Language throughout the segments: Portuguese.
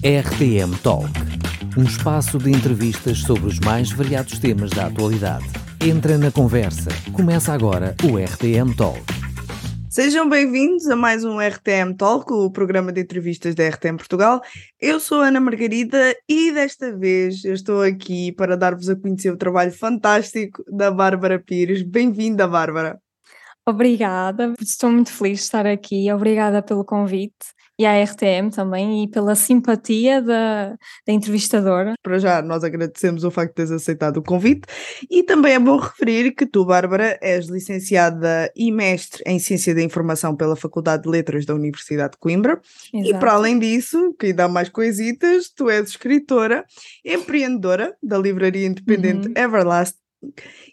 RTM Talk, um espaço de entrevistas sobre os mais variados temas da atualidade. Entra na conversa. Começa agora o RTM Talk. Sejam bem-vindos a mais um RTM Talk, o programa de entrevistas da RTM Portugal. Eu sou Ana Margarida e desta vez eu estou aqui para dar-vos a conhecer o trabalho fantástico da Bárbara Pires. Bem-vinda, Bárbara. Obrigada, estou muito feliz de estar aqui. Obrigada pelo convite e à RTM também e pela simpatia da, da entrevistadora. Para já, nós agradecemos o facto de teres aceitado o convite e também é bom referir que tu, Bárbara, és licenciada e mestre em Ciência da Informação pela Faculdade de Letras da Universidade de Coimbra Exato. e para além disso, que dá mais coisitas, tu és escritora, empreendedora da livraria independente uhum. Everlast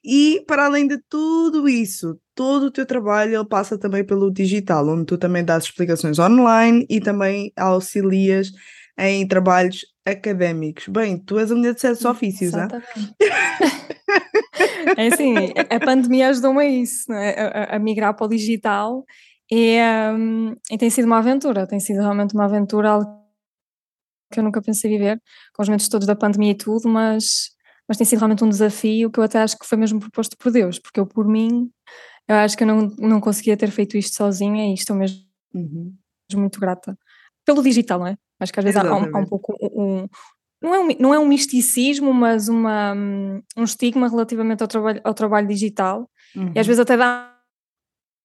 e para além de tudo isso, todo o teu trabalho ele passa também pelo digital, onde tu também dás explicações online e também auxilias em trabalhos académicos. Bem, tu és a mulher de sete ofícios, não é? é assim, a pandemia ajudou-me a isso, é? a, a, migrar para o digital e, um, e tem sido uma aventura, tem sido realmente uma aventura que eu nunca pensei viver, com os momentos todos da pandemia e tudo, mas mas tem sido realmente um desafio que eu até acho que foi mesmo proposto por Deus, porque eu por mim, eu acho que eu não, não conseguia ter feito isto sozinha e estou mesmo uhum. muito grata. Pelo digital, não é? Acho que às vezes há, há, um, há um, pouco um, não é um, não é um misticismo, mas uma, um estigma relativamente ao trabalho, ao trabalho digital uhum. e às uhum. vezes até dá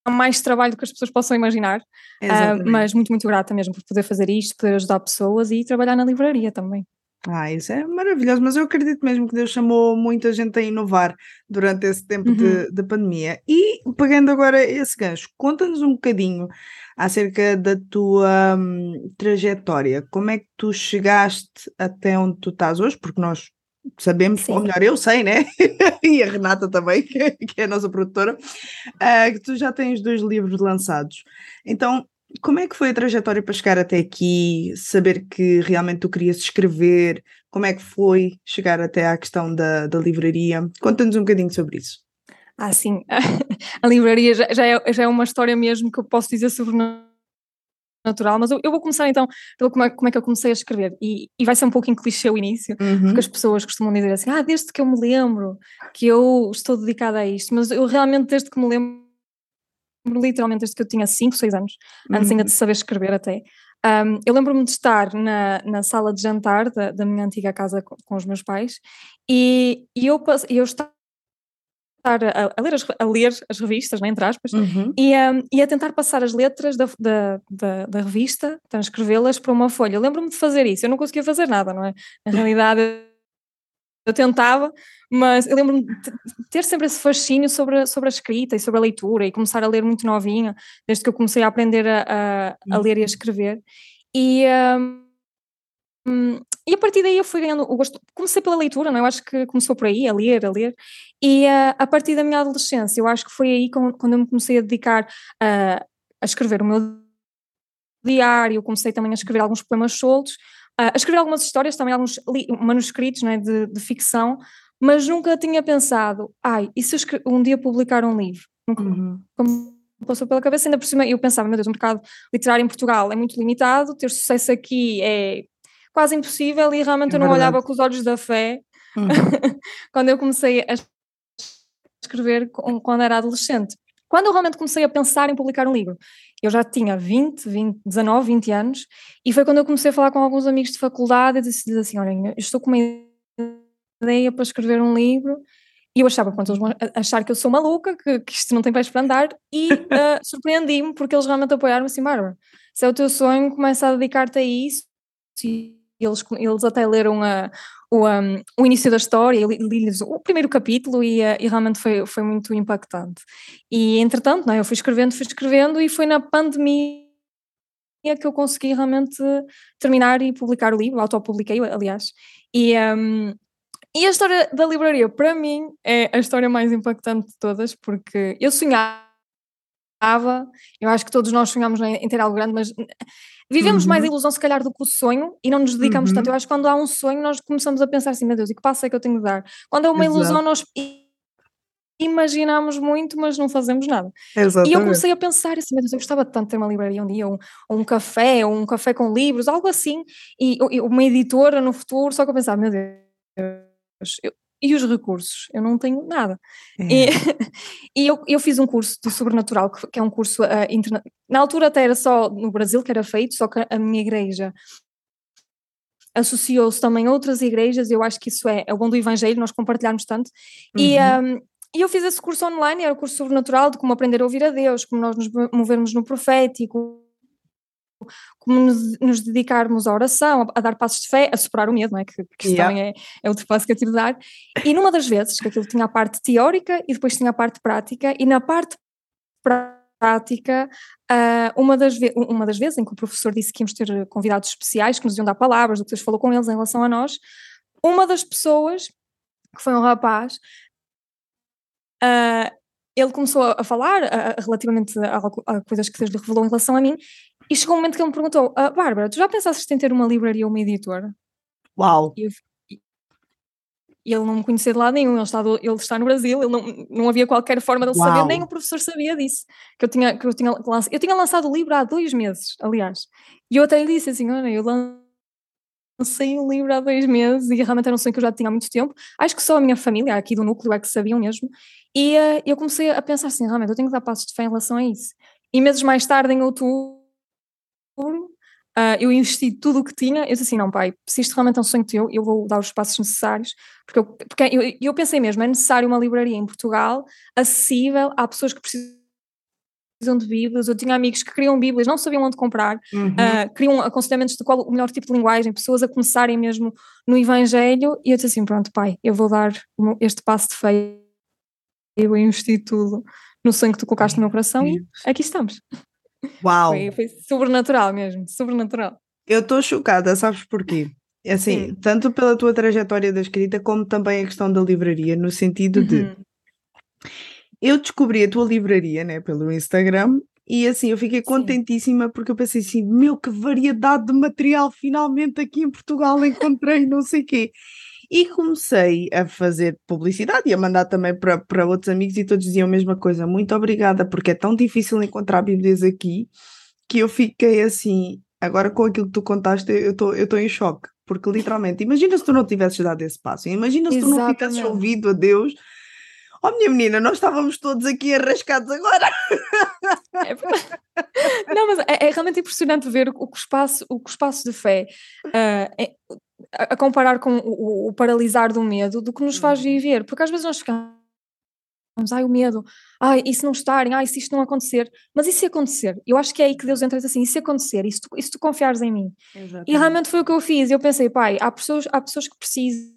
mais trabalho do que as pessoas possam imaginar, uh, mas muito, muito grata mesmo por poder fazer isto, poder ajudar pessoas e trabalhar na livraria também. Ah, isso é maravilhoso, mas eu acredito mesmo que Deus chamou muita gente a inovar durante esse tempo uhum. de, de, pandemia. E pegando agora esse gancho, conta-nos um bocadinho acerca da tua hum, trajetória. Como é que tu chegaste até onde tu estás hoje? Porque nós sabemos, Sim. ou melhor, eu sei, né? e a Renata também, que é a nossa produtora, uh, que tu já tens dois livros lançados. Então, como é que foi a trajetória para chegar até aqui, saber que realmente tu querias escrever? Como é que foi chegar até à questão da, da livraria? Conta-nos um bocadinho sobre isso. Ah, sim, a livraria já, já, é, já é uma história mesmo que eu posso dizer sobre natural, mas eu, eu, vou começar então pelo como é, como é que eu comecei a escrever e, e vai ser um pouco em clichê o início, uhum. porque as pessoas costumam dizer assim, ah, desde que eu me lembro que eu estou dedicada a isto, mas eu realmente desde que me lembro literalmente desde que eu tinha 5, 6 anos, antes uhum. ainda de saber escrever até. Um, eu lembro-me de estar na, na sala de jantar da, da minha antiga casa com, com os meus pais e, e eu, eu estava a, a, ler as, a ler as revistas, né, entre aspas, uhum. e, um, e a tentar passar as letras da, da, da, da revista, transcrevê-las para uma folha. Lembro-me de fazer isso, eu não conseguia fazer nada, não é? Na realidade eu tentava, mas eu lembro-me de ter sempre esse fascínio sobre, sobre a escrita e sobre a leitura e começar a ler muito novinha, desde que eu comecei a aprender a, a, a ler e a escrever. E, um, e a partir daí eu fui ganhando o gosto. Comecei pela leitura, não é? eu acho que começou por aí, a ler, a ler. E uh, a partir da minha adolescência, eu acho que foi aí quando eu me comecei a dedicar a, a escrever o meu diário, comecei também a escrever alguns poemas soltos a escrever algumas histórias, também alguns manuscritos não é, de, de, ficção, mas nunca tinha pensado, ai, e se um dia publicar um livro? Nunca uhum. passou pela cabeça, ainda por cima eu pensava, meu Deus, o mercado literário em Portugal é muito limitado, ter sucesso aqui é quase impossível e realmente é eu não verdade. olhava com os olhos da fé uhum. quando eu comecei a escrever quando era adolescente. Quando eu realmente comecei a pensar em publicar um livro, eu já tinha 20, 20, 19, 20 anos, e foi quando eu comecei a falar com alguns amigos de faculdade e disse assim: Olha, eu estou com uma ideia para escrever um livro. E eu achava, pronto, eles vão achar que eu sou maluca, que, que isto não tem pés para andar, e uh, surpreendi-me porque eles realmente apoiaram-me assim: Bárbara, se é o teu sonho, começa a dedicar-te a isso. E eles, eles até leram a, o, um, o início da história, li-lhes o primeiro capítulo e, uh, e, realmente foi, foi muito impactante. E entretanto, não, é, eu fui escrevendo, fui escrevendo e foi na pandemia que eu consegui realmente terminar e publicar o livro, autopubliquei, aliás. E, um, e a história da livraria, para mim, é a história mais impactante de todas, porque eu sonhava, eu acho que todos nós sonhamos em ter algo grande, mas Vivemos uhum. mais ilusão, se calhar, do que o sonho e não nos dedicamos uhum. tanto. Eu acho que quando há um sonho, nós começamos a pensar assim: meu Deus, e que passo é que eu tenho de dar? Quando é uma Exato. ilusão, nós imaginamos muito, mas não fazemos nada. Exatamente. E eu comecei a pensar assim, eu gostava tanto de ter uma livraria um dia, ou um, ou um café, ou um café com livros, algo assim, e, e uma editora no futuro, só que eu pensava, meu Deus, eu, e os recursos? Eu não tenho nada. É. E, e eu, eu fiz um curso do Sobrenatural, que, que é um curso uh, interna... Na altura até era só no Brasil que era feito, só que a minha igreja associou-se também a outras igrejas, eu acho que isso é, é o bom do Evangelho, nós compartilharmos tanto. Uhum. E, um, e eu fiz esse curso online, era o curso sobrenatural de como aprender a ouvir a Deus, como nós nos movermos no profético, como nos, nos, dedicarmos à oração, a, a, dar passos de fé, a superar o medo, não é? Que, que isso yeah. também é, é outro passo que eu tive de dar. E numa das vezes, que aquilo tinha a parte teórica e depois tinha a parte prática, e na parte prática, uh, uma, das uma das vezes em que o professor disse que íamos ter convidados especiais que nos iam dar palavras, do que Deus falou com eles em relação a nós, uma das pessoas, que foi um rapaz, uh, ele começou a falar uh, relativamente a, a, coisas que Deus lhe revelou em relação a mim, e chegou um momento que ele me perguntou: ah, Bárbara, tu já pensaste em ter uma livraria ou uma editora? Uau! E, eu, ele não me conhecia de lado nenhum, ele está, do, ele está no Brasil, ele não, não havia qualquer forma de ele saber, nem o professor sabia disso. Que eu tinha, que eu tinha, lançado, eu tinha lançado o livro há dois meses, aliás. E eu até lhe disse assim: Olha, eu lancei um livro há dois meses e realmente era um sonho que eu já tinha há muito tempo. Acho que só a minha família, aqui do núcleo, é que sabiam mesmo. E uh, eu comecei a pensar assim: realmente, eu tenho que dar passos de fé em relação a isso. E meses mais tarde, em outubro, Uh, eu investi tudo o que tinha, eu disse assim, não pai, se isto realmente é um sonho teu, eu vou dar os passos necessários, porque eu, porque eu, eu pensei mesmo, é necessário uma livraria em Portugal acessível a pessoas que precisam de Bíblias, eu tinha amigos que queriam Bíblias, não sabiam onde comprar, uhum. uh, queriam aconselhamentos de qual o melhor tipo de linguagem, pessoas a começarem mesmo no Evangelho, e eu disse assim, pronto pai, eu vou dar este passo de fé, eu vou investir tudo no sonho que tu colocaste no meu coração, e aqui estamos. Uau! Foi, foi sobrenatural mesmo, sobrenatural. Eu estou chocada, sabes porquê? É assim, Sim. tanto pela tua trajetória da escrita, como também a questão da livraria, no sentido uhum. de eu descobri a tua livraria né, pelo Instagram e assim eu fiquei contentíssima Sim. porque eu pensei assim: meu, que variedade de material finalmente aqui em Portugal encontrei, não sei o quê. E comecei a fazer publicidade e a mandar também para, para outros amigos e todos diziam a mesma coisa. Muito obrigada, porque é tão difícil encontrar Bíblias aqui que eu fiquei assim. Agora, com aquilo que tu contaste, eu estou eu em choque, porque literalmente, imagina se tu não tivesses dado esse passo, imagina se Exatamente. tu não tivesses ouvido a Deus. Oh, minha menina, nós estávamos todos aqui arrascados agora. É, não, mas é, é, realmente impressionante ver o, que o espaço, o que o espaço de fé uh, é, a, comparar com o, o, paralisar do medo do que nos faz uhum. viver, porque às vezes nós ficamos, ai o medo, ai e se não estarem, ai se isto não acontecer, mas e se acontecer? Eu acho que é aí que Deus entra assim, e se acontecer, e se tu, e se tu confiares em mim? Exatamente. E realmente foi o que eu fiz, eu pensei, pai, há pessoas, há pessoas que precisam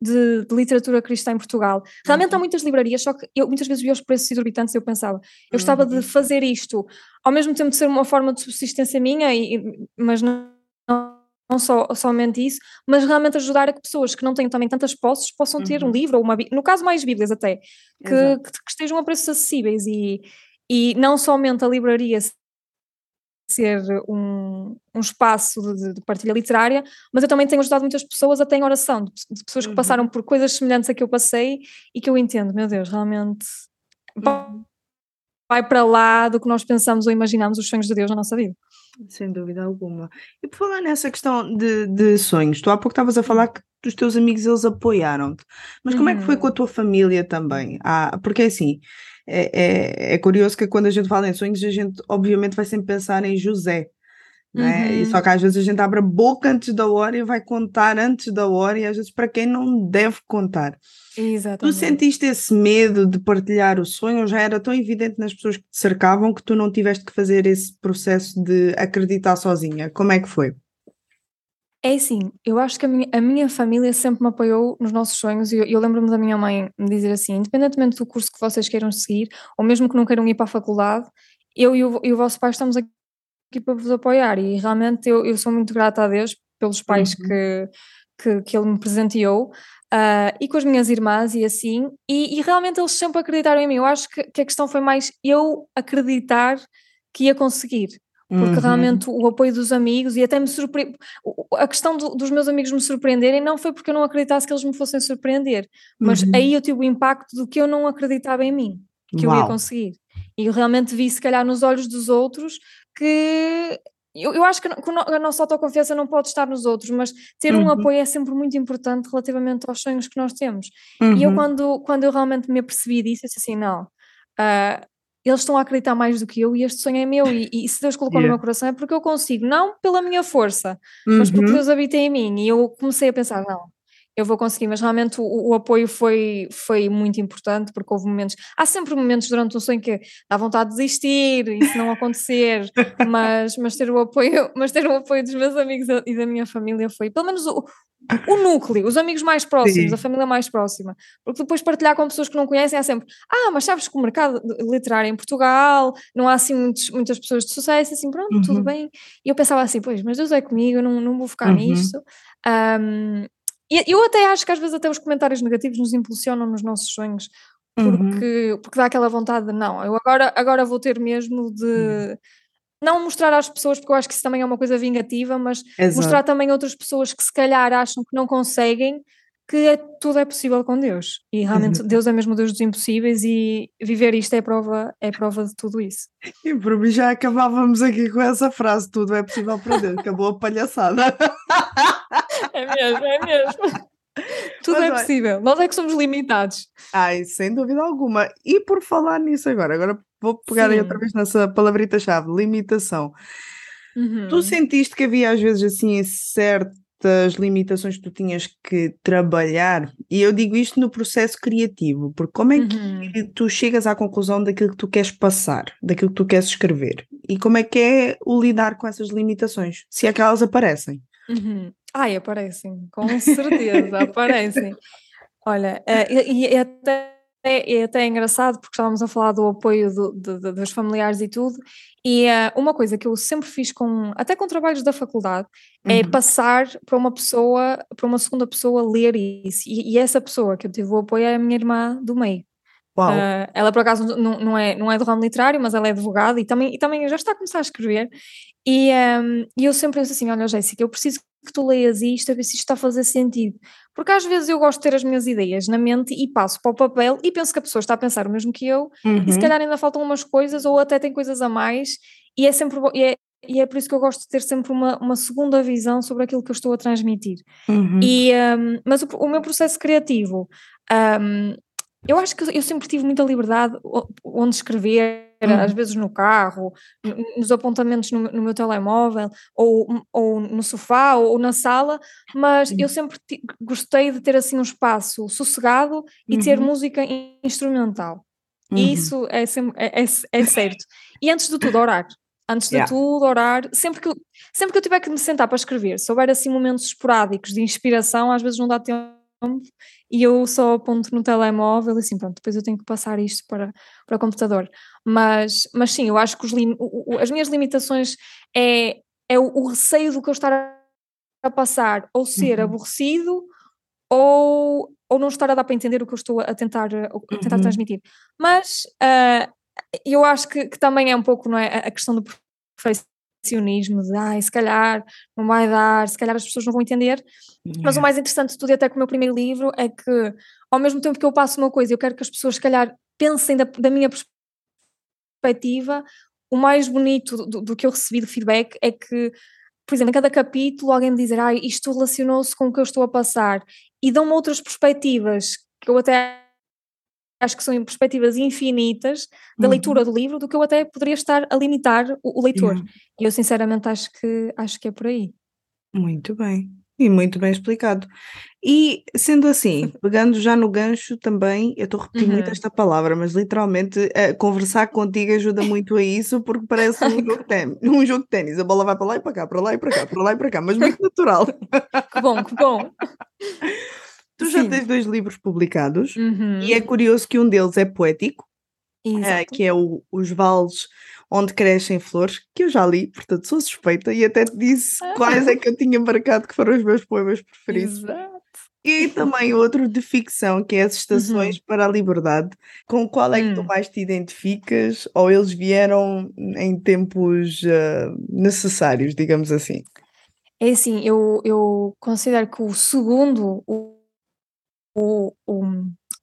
de, de, literatura cristã em Portugal. Realmente uhum. há muitas livrarias, só que eu muitas vezes vi os preços exorbitantes e eu pensava, eu gostava uhum. de fazer isto, ao mesmo tempo de ser uma forma de subsistência minha, e, mas não não só, somente isso, mas realmente ajudar a que pessoas que não têm também tantas posses possam ter uhum. um livro ou uma, no caso mais bíblias até, que, que, que, estejam a preços acessíveis e, e não somente a livraria ser um, um espaço de, de, partilha literária, mas eu também tenho ajudado muitas pessoas até em oração, de, de pessoas que uhum. passaram por coisas semelhantes a que eu passei e que eu entendo, meu Deus, realmente uhum. Vai para lá do que nós pensamos ou imaginamos os sonhos de Deus na nossa vida. Sem dúvida alguma. E por falar nessa questão de, de sonhos, tu há pouco estavas a falar que os teus amigos eles apoiaram-te, mas como uhum. é que foi com a uhum. tua família também? Ah, porque é assim, é, é, é, curioso que quando a gente fala em sonhos, a gente obviamente vai sempre pensar em José, né? Uhum. E só que às vezes a gente abre a boca antes da hora e vai contar antes da hora, e às vezes para quem não deve contar. Exatamente. Tu sentiste esse medo de partilhar o sonho já era tão evidente nas pessoas que te cercavam que tu não tiveste que fazer esse processo de acreditar sozinha? Como é que foi? É assim, eu acho que a minha, a minha família sempre me apoiou nos nossos sonhos e eu, eu lembro-me da minha mãe me dizer assim, independentemente do curso que vocês queiram seguir, ou mesmo que não queiram ir para a faculdade, eu e o, e o vosso pai estamos aqui para vos apoiar e realmente eu, eu sou muito grata a Deus pelos pais uhum. que, que, que ele me presenteou Uh, e com as minhas irmãs e assim, e, e, realmente eles sempre acreditaram em mim. Eu acho que, que, a questão foi mais eu acreditar que ia conseguir, porque uhum. realmente o apoio dos amigos e até me surpreende. A questão do, dos meus amigos me surpreenderem não foi porque eu não acreditasse que eles me fossem surpreender, mas uhum. aí eu tive o impacto do que eu não acreditava em mim, que Uau. eu ia conseguir. E eu realmente vi, se calhar, nos olhos dos outros que. Eu, eu acho que a nossa autoconfiança não pode estar nos outros, mas ter uhum. um apoio é sempre muito importante relativamente aos sonhos que nós temos. E eu, uhum. quando, quando eu realmente me apercebi disso, eu disse assim: não, uh, eles estão a acreditar mais do que eu e este sonho é meu. E, e se Deus colocou yeah. no meu coração é porque eu consigo, não pela minha força, uhum. mas porque uhum. Deus habita em mim. E eu comecei a pensar: não, eu vou conseguir, mas realmente o, o, apoio foi, foi muito importante porque houve momentos, há sempre momentos durante um sonho que dá vontade de desistir e se não acontecer, mas, mas ter o apoio, mas ter o apoio dos meus amigos e da minha família foi, pelo menos o, o núcleo, os amigos mais próximos, Sim. a família mais próxima. Porque depois partilhar com pessoas que não conhecem é sempre, ah, mas sabes que o mercado literário em Portugal não há assim muitos, muitas pessoas de sucesso, assim, pronto, uhum. tudo bem. E eu pensava assim, pois, mas Deus é comigo, eu não, não vou focar uhum. nisto. Um, e eu até acho que às vezes até os comentários negativos nos impulsionam nos nossos sonhos, porque, uhum. porque dá aquela vontade de não, eu agora, agora vou ter mesmo de uhum não mostrar às pessoas, porque eu acho que isso também é uma coisa vingativa, mas Exato. mostrar também a outras pessoas que se calhar acham que não conseguem, que é, tudo é possível com Deus. E realmente uhum. Deus é mesmo Deus dos impossíveis e viver isto é prova, é prova de tudo isso. E por mim já acabávamos aqui com essa frase, tudo é possível para Deus, acabou a palhaçada. É mesmo, é mesmo. Tudo Mas, é possível, nós é que somos limitados. Ai, sem dúvida alguma. E por falar nisso agora, agora vou pegar Sim. aí outra vez nessa palavrita-chave, limitação. Uhum. Tu sentiste que havia às vezes assim certas limitações que tu tinhas que trabalhar? E eu digo isto no processo criativo, porque como é que uhum. tu chegas à conclusão daquilo que tu queres passar, daquilo que tu queres escrever? E como é que é o lidar com essas limitações, se é que elas aparecem? Uhum. Ai, aparecem, com certeza, aparecem. Olha, uh, e, e até é, é até engraçado porque estávamos a falar do apoio do, dos familiares e tudo, e uh, uma coisa que eu sempre fiz com, até com trabalhos da faculdade, é uhum. é passar para uma pessoa, para uma segunda pessoa ler isso, e, e, essa pessoa que eu tive o apoio é a minha irmã do meio. Uh, ela por acaso não, não, é, não é do ramo literário, mas ela é advogada e também, e também já está a começar a escrever. E, um, e eu sempre penso assim: olha, Jéssica, eu preciso que tu leias isto, a ver se isto está a fazer sentido. Porque às vezes eu gosto de ter as minhas ideias na mente e passo para o papel e penso que a pessoa está a pensar o mesmo que eu uhum. e se uhum. calhar ainda faltam umas coisas ou até tem coisas a mais e é sempre e é, e é por isso que eu gosto de ter sempre uma, uma segunda visão sobre aquilo que eu estou a transmitir. Uhum. E, um, mas o, o, meu processo criativo, um, eu acho que eu sempre tive muita liberdade onde escrever, uhum. às vezes no carro, nos apontamentos no, no meu telemóvel, ou, ou no sofá, ou, na sala, mas uhum. eu sempre gostei de ter assim um espaço sossegado e ter uhum. música instrumental. E uhum. isso é, sempre, é, é, é, certo. E antes de tudo, orar. Antes de yeah. tudo, orar. Sempre que, sempre que eu tiver que me sentar para escrever, se houver assim momentos esporádicos de inspiração, às vezes não dá tempo e eu só aponto no telemóvel e assim, pronto, depois eu tenho que passar isto para, para o computador. Mas, mas sim, eu acho que lim, o, as minhas limitações é, é o, o, receio do que eu estar a passar, ou ser uhum. aborrecido, ou, ou não estar a dar para entender o que eu estou a tentar, a tentar uhum. transmitir. Mas uh, eu acho que, que, também é um pouco não é, a questão do perfeicionismo perfeccionismo de ai, se calhar não vai dar, se calhar as pessoas não vão entender. Yeah. Mas o mais interessante de tudo, até com o meu primeiro livro, é que ao mesmo tempo que eu passo uma coisa, eu quero que as pessoas, se calhar, pensem da, da minha perspectiva. O mais bonito do, do, que eu recebi de feedback é que, por exemplo, em cada capítulo alguém me dizer, ai, isto relacionou-se com o que eu estou a passar, e dão-me outras perspectivas que eu até acho que são perspectivas infinitas da uhum. leitura do livro do que eu até poderia estar a limitar o, o leitor. Uhum. E eu sinceramente acho que acho que é por aí. Muito bem. E muito bem explicado. E sendo assim, pegando já no gancho também, eu estou a repetir uhum. muito esta palavra, mas literalmente uh, conversar contigo ajuda muito a isso, porque parece um jogo de ténis, um jogo de ténis. A bola vai para lá e para cá, para lá e para cá, para lá e para cá, mas muito natural. que bom, que bom. Tu já Sim. tens dois livros publicados uhum. e é curioso que um deles é poético, uh, que é o, Os Vales Onde Crescem Flores, que eu já li, portanto sou suspeita e até te disse ah. quais é que eu tinha marcado que foram os meus poemas preferidos. Exato. E também outro de ficção, que é as Estações Uhum. para a Liberdade. Com qual é que tu Hum. mais te identificas? Ou eles vieram em tempos ah, necessários, digamos assim? É assim, eu, eu considero que o segundo, o, o, o,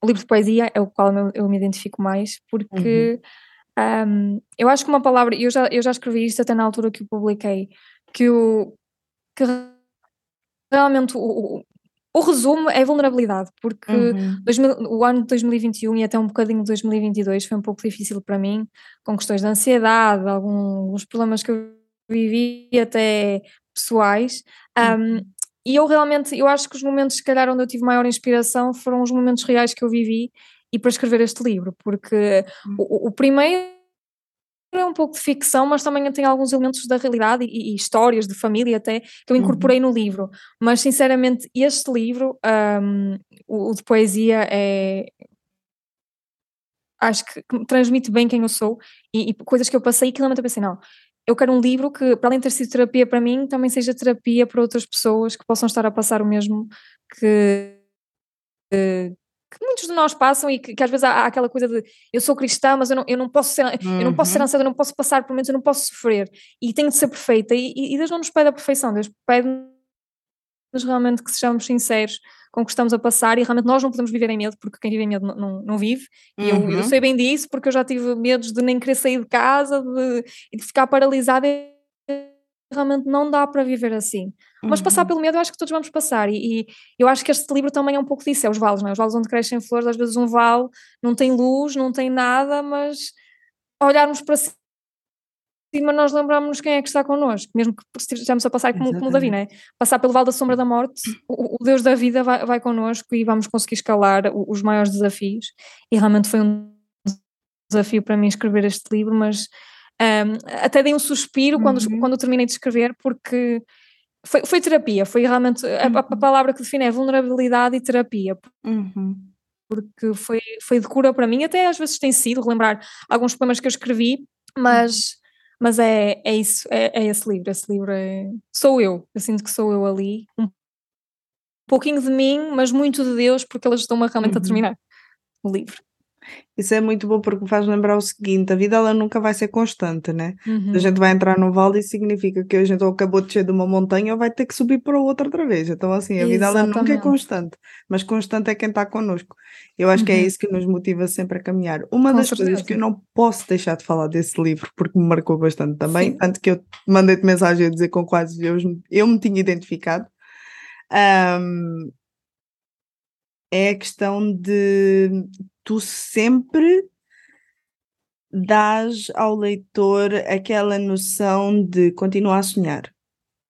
o livro de poesia, é o qual eu, eu me identifico mais, porque um, eu acho que uma palavra, eu já, eu já escrevi isto até na altura que o publiquei, que, o, que realmente o, o, o resumo é vulnerabilidade, porque Uhum. 2000 o ano de 2021 e até um bocadinho de 2022 foi um pouco difícil para mim, com questões de ansiedade, alguns problemas que eu vivi até pessoais. Um, e eu realmente, eu acho que os momentos, se calhar, onde eu tive maior inspiração foram os momentos reais que eu vivi e para escrever este livro, porque o, o primeiro é um pouco de ficção, mas também tem alguns elementos da realidade e, e histórias de família até que eu incorporei no livro. Mas sinceramente, este livro, um, o, o de poesia, é acho que, transmite bem quem eu sou e, e coisas que eu passei e que realmente eu pensei, não, eu quero um livro que, para além de ter sido terapia para mim, também seja terapia para outras pessoas que possam estar a passar o mesmo que, que, que muitos de nós passam e que, que às vezes há, aquela coisa de eu sou cristã, mas eu não, eu não posso ser eu não posso ser Uhum. ansiada, eu não posso passar por momentos, eu não posso sofrer e tenho de ser perfeita e, e Deus não nos pede a perfeição, Deus pede-nos realmente que sejamos sinceros com que estamos a passar e realmente nós não podemos viver em medo porque quem vive em medo não, não, não vive e eu, eu Uhum. sei bem disso porque eu já tive medos de nem querer sair de casa de, e de ficar paralisada realmente não dá para viver assim. Mas passar Uhum. pelo medo eu acho que todos vamos passar e, e eu acho que este livro também é um pouco disso, é os vales, não é? Os vales onde crescem flores, às vezes um vale não tem luz, não tem nada, mas olharmos para cima nós lembramos quem é que está connosco, mesmo que estejamos a passar como, como o Davi, não é? Passar pelo vale da sombra da morte, o, o Deus da vida vai, vai connosco e vamos conseguir escalar os maiores desafios e realmente foi um desafio para mim escrever este livro, mas um, até dei um suspiro quando, Uhum. quando eu terminei de escrever, porque foi, foi terapia, foi realmente a, a- a Uhum. palavra que define é vulnerabilidade e terapia, Uhum. porque foi, foi de cura para mim, até às vezes tem sido relembrar alguns poemas que eu escrevi, mas, mas é, é isso, é, é esse livro, esse livro é, sou eu, eu sinto que sou eu ali, um pouquinho de mim, mas muito de Deus, porque eles estão-me realmente a Uhum. terminar o livro. Isso é muito bom porque me faz lembrar o seguinte: a vida ela nunca vai ser constante, né? Uhum. A gente vai entrar num vale e significa que a gente ou acabou de descer de uma montanha ou vai ter que subir para outra outra vez. Então, assim, a vida ela nunca é constante, mas constante é quem está connosco. Eu acho que é Uhum. isso que nos motiva sempre a caminhar. Uma Com das coisas certeza. que eu não posso deixar de falar desse livro, porque me marcou bastante também, Sim. tanto que eu mandei-te mensagem a dizer com quais eu, eu me tinha identificado, ahm, é a questão de tu sempre dás ao leitor aquela noção de continuar a sonhar,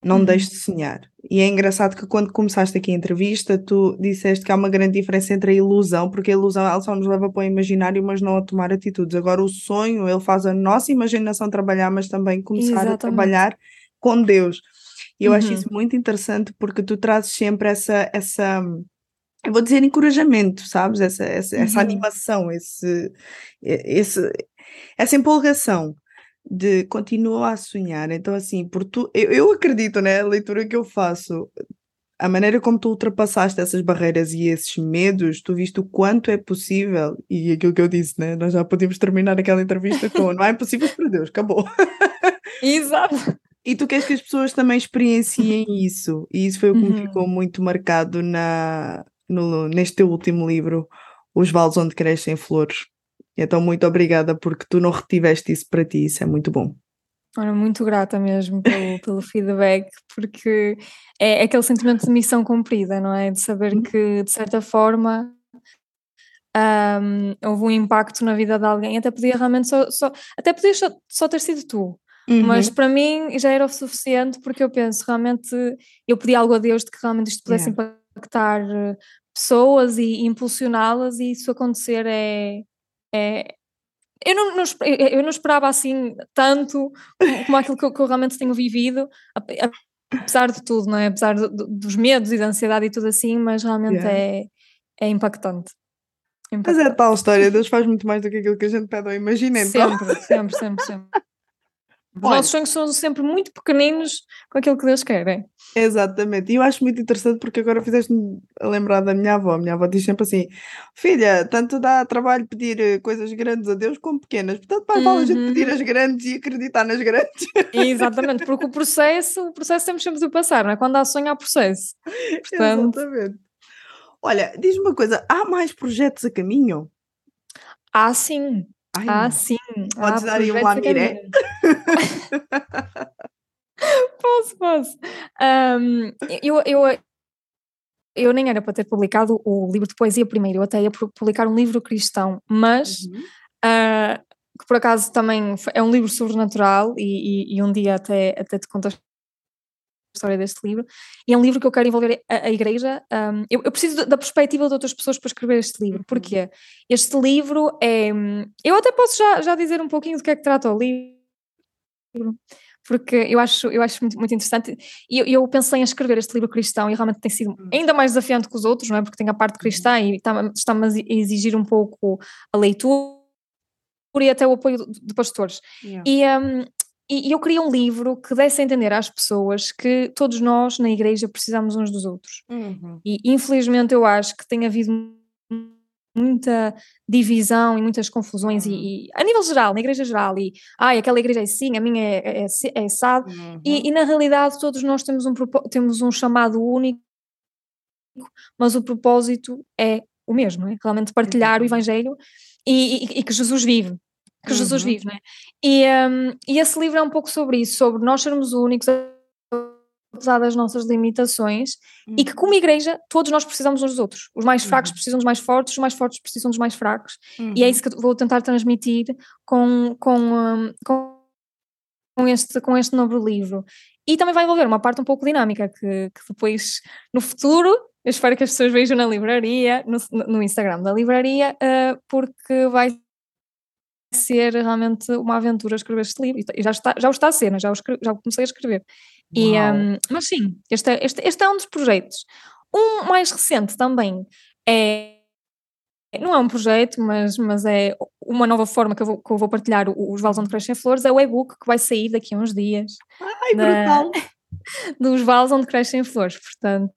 não Uhum. deixes de sonhar. E é engraçado que quando começaste aqui a entrevista, tu disseste que há uma grande diferença entre a ilusão, porque a ilusão ela só nos leva para o imaginário, mas não a tomar atitudes. Agora o sonho, ele faz a nossa imaginação trabalhar, mas também começar a Exatamente. trabalhar com Deus. E eu acho Uhum. isso muito interessante porque tu trazes sempre essa, essa eu vou dizer encorajamento, sabes? Essa, essa, essa Uhum. animação, esse, esse, essa empolgação de continuar a sonhar. Então, assim, por tu, eu, eu acredito, né? A leitura que eu faço, a maneira como tu ultrapassaste essas barreiras e esses medos, tu viste o quanto é possível, e aquilo que eu disse, né? Nós já podíamos terminar aquela entrevista com não é impossível para Deus, acabou. Exato. E tu queres que as pessoas também experienciem isso, e isso foi o que me Uhum. ficou muito marcado na, no, neste teu último livro, Os Vales Onde Crescem Flores. Então, muito obrigada porque tu não retiveste isso para ti, isso é muito bom. Ora, muito grata mesmo pelo, pelo feedback, porque é aquele sentimento de missão cumprida, não é? De saber Uhum. que, de certa forma, ahm, houve um impacto na vida de alguém, até podia realmente só, só- até podia só, só ter sido tu, mas Uhum. para mim já era o suficiente, porque eu penso, realmente, eu pedi algo a Deus de que realmente isto pudesse Yeah. impactar eh, pessoas e impulsioná-las, e isso acontecer é. é eu não, não eu- não esperava assim tanto como, aquilo que eu, que eu realmente tenho vivido, ape- apesar de tudo, não é? Apesar do- do- dos medos e da ansiedade e tudo assim, mas realmente Yeah. é, é impactante. Mas é Impactante. a tal história, Deus faz muito mais do que aquilo que a gente pede ou imagina, então. Sempre, sempre, sempre, sempre. Os Olha, nossos sonhos são sempre muito pequeninos com aquilo que Deus quer, é? Exatamente, e eu acho muito interessante porque agora fizeste-me lembrar da minha avó. A minha avó diz sempre assim: Filha, tanto dá trabalho pedir eh, coisas grandes a Deus como pequenas, portanto, mais vale a gente pedir uhum. as grandes e acreditar nas grandes. Exatamente, porque o processo, o processo temos sempre de passar, não é? Quando há sonho, há processo. Portanto... Exatamente. Olha, diz-me uma coisa: há mais projetos a caminho? Há sim. Ai, ah, sim. Podes ah, dar aí um lamiré? posso, posso. Um, eu, eu, eu nem era para ter publicado o livro de poesia primeiro, eu até ia publicar um livro cristão, mas uhum. uh, que por acaso também é um livro sobrenatural e, e, e, um dia até, até te conto a história deste livro, e é um livro que eu quero envolver a, a igreja. Um, eu, eu, preciso da perspectiva de outras pessoas para escrever este livro, uhum. porque este livro é. Eu até posso já, já dizer um pouquinho do que é que trata o livro, porque eu acho, eu acho muito, muito interessante. E eu, eu, pensei em escrever este livro cristão e realmente tem sido uhum. ainda mais desafiante que os outros, não é? Porque tem a parte cristã e está-me está a exigir um pouco a leitura e até o apoio de, de pastores. Yeah. E, um, e, eu queria um livro que desse a entender às pessoas que todos nós na igreja precisamos uns dos outros. Uhum. E infelizmente eu acho que tem havido muita divisão e muitas confusões, uhum. e, e, a nível geral, na igreja geral, e ai, aquela igreja é assim, a minha é, é, é, é uhum. e, e, na realidade todos nós temos um, temos um chamado único, mas o propósito é o mesmo, é realmente partilhar o Evangelho e, e, que Jesus vive que uhum. Jesus vive, não é? E, um, e esse livro é um pouco sobre isso, sobre nós sermos únicos, apesar das nossas limitações, uhum. e que como igreja todos nós precisamos uns dos outros. Os mais fracos uhum. precisam dos mais fortes, os mais fortes precisam dos mais fracos. E é isso que vou tentar transmitir com, com, um, com, este, com este novo livro. E também vai envolver uma parte um pouco dinâmica, que, que depois, no futuro, eu espero que as pessoas vejam na livraria, no, no Instagram da livraria, uh, porque vai ser realmente uma aventura escrever este livro, e já, está, já o está a ser, né? já, o escre, já comecei a escrever. E, um, mas sim, este é, este, este é um dos projetos. Um mais recente também é, não é um projeto, mas, mas é uma nova forma que eu vou, que eu vou partilhar os Vales onde crescem flores, é o e-book que vai sair daqui a uns dias. Ai, brutal! dos Vales onde crescem flores, portanto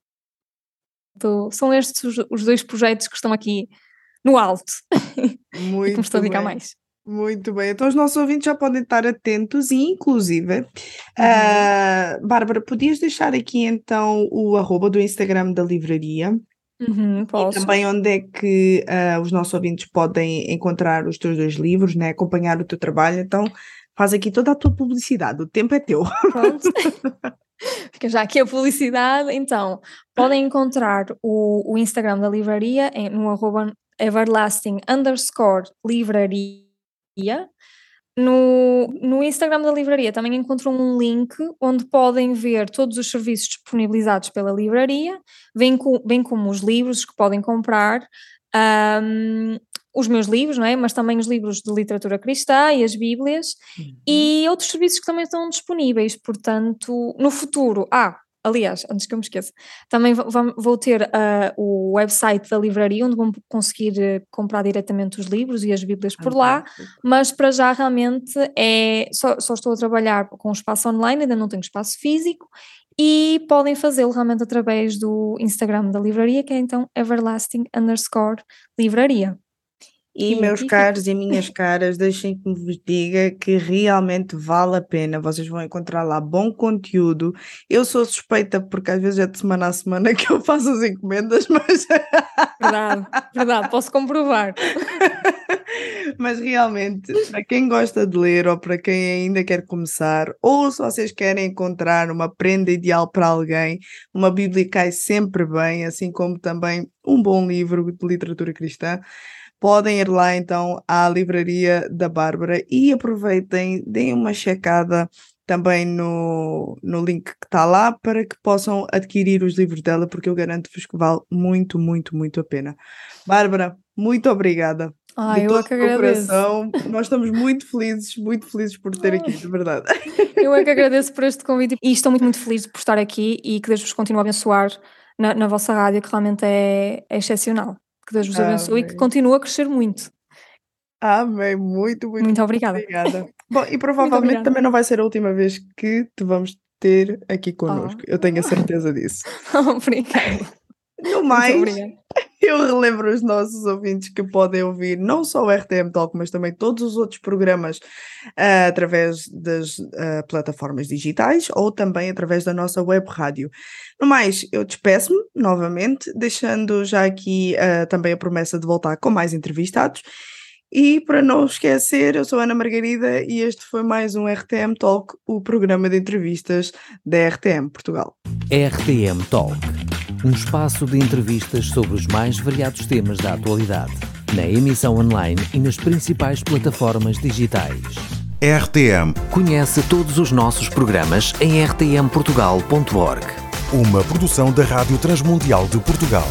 são estes os, os dois projetos que estão aqui no alto Muito e que me estou a dedicar mais. Muito bem, então os nossos ouvintes já podem estar atentos e inclusive, uhum. uh, Bárbara, podias deixar aqui então o arroba do Instagram da livraria? Uhum, e também onde é que uh, os nossos ouvintes podem encontrar os teus dois livros, né? acompanhar o teu trabalho, então faz aqui toda a tua publicidade, o tempo é teu. Pronto. Fica já aqui a publicidade, então podem encontrar o, o Instagram da livraria em, no arroba everlasting underscore livraria no, no Instagram da livraria também encontram um link onde podem ver todos os serviços disponibilizados pela livraria, bem, com, bem como os livros que podem comprar, um, os meus livros, não é? mas também os livros de literatura cristã e as bíblias, uhum. e outros serviços que também estão disponíveis. Portanto, no futuro, ah, Aliás, antes que eu me esqueça, também vou ter uh, o website da livraria onde vão conseguir uh, comprar diretamente os livros e as bíblias por lá, mas para já realmente é só, só estou a trabalhar com espaço online, ainda não tenho espaço físico e podem fazê-lo realmente através do Instagram da livraria, que é então everlasting underscore livraria. E, meus caros e minhas caras, deixem que me vos diga que realmente vale a pena. Vocês vão encontrar lá bom conteúdo. Eu sou suspeita porque às vezes é de semana a semana que eu faço as encomendas, mas. Verdade, verdade, posso comprovar. mas realmente, para quem gosta de ler ou para quem ainda quer começar, ou se vocês querem encontrar uma prenda ideal para alguém, uma Bíblia cai sempre bem, assim como também um bom livro de literatura cristã podem ir lá então à livraria da Bárbara e aproveitem, deem uma checada também no, no link que está lá para que possam adquirir os livros dela, porque eu garanto-vos que vale muito, muito, muito a pena. Bárbara, muito obrigada. De eu é que agradeço. Nós estamos muito felizes, muito felizes por ter aqui, de verdade. Eu é que agradeço por este convite e estou muito, muito feliz por estar aqui e que Deus vos continue a abençoar na, na vossa rádio, que realmente é, é excepcional. Que Deus vos abençoe e que continue a crescer muito. Amém, muito, muito, muito obrigada. obrigada. Bom, e provavelmente também não vai ser a última vez que te vamos ter aqui connosco. Oh. Eu tenho a certeza disso. obrigada. No mais, eu relembro os nossos ouvintes que podem ouvir não só o RTM Talk, mas também todos os outros programas uh, através das uh, plataformas digitais ou também através da nossa web rádio. No mais, eu despeço-me novamente, deixando já aqui uh, também a promessa de voltar com mais entrevistados. E para não esquecer, eu sou Ana Margarida e este foi mais um RTM Talk, o programa de entrevistas da RTM Portugal. RTM Talk um espaço de entrevistas sobre os mais variados temas da atualidade, na emissão online e nas principais plataformas digitais. RTM. Conhece todos os nossos programas em rtmportugal.org. Uma produção da Rádio Transmundial de Portugal.